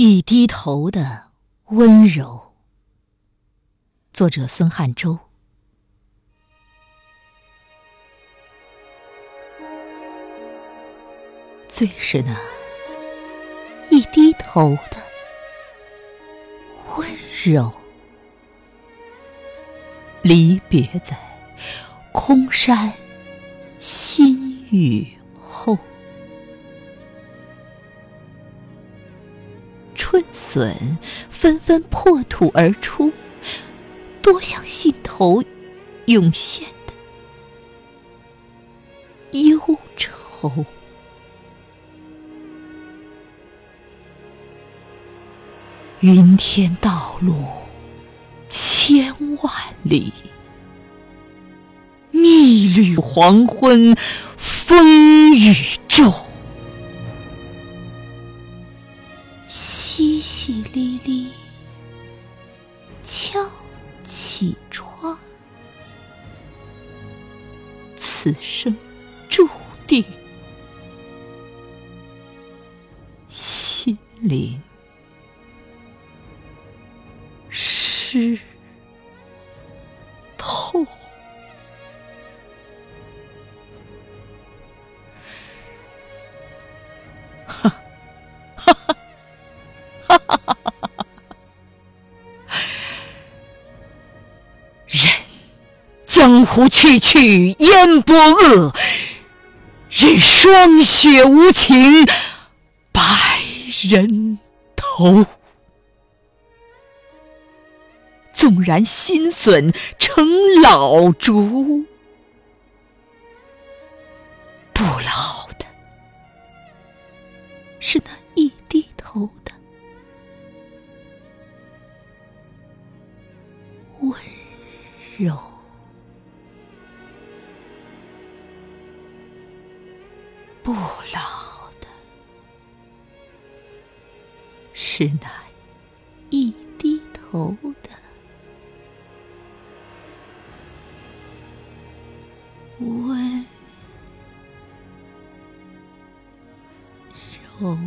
一低头的温柔。作者：孙汉洲。最是那一低头的温柔。离别在空山新雨后，春笋纷纷破土而出，多像心头涌现的忧愁。云天道路千万里，逆旅黄昏风雨骤。淅沥沥敲起窗，此生注定心灵。失江湖去去烟波恶，任霜雪无情白人头。纵然心损成老竹，不老的是那一低头的温柔，不老的是那一低头的。温柔。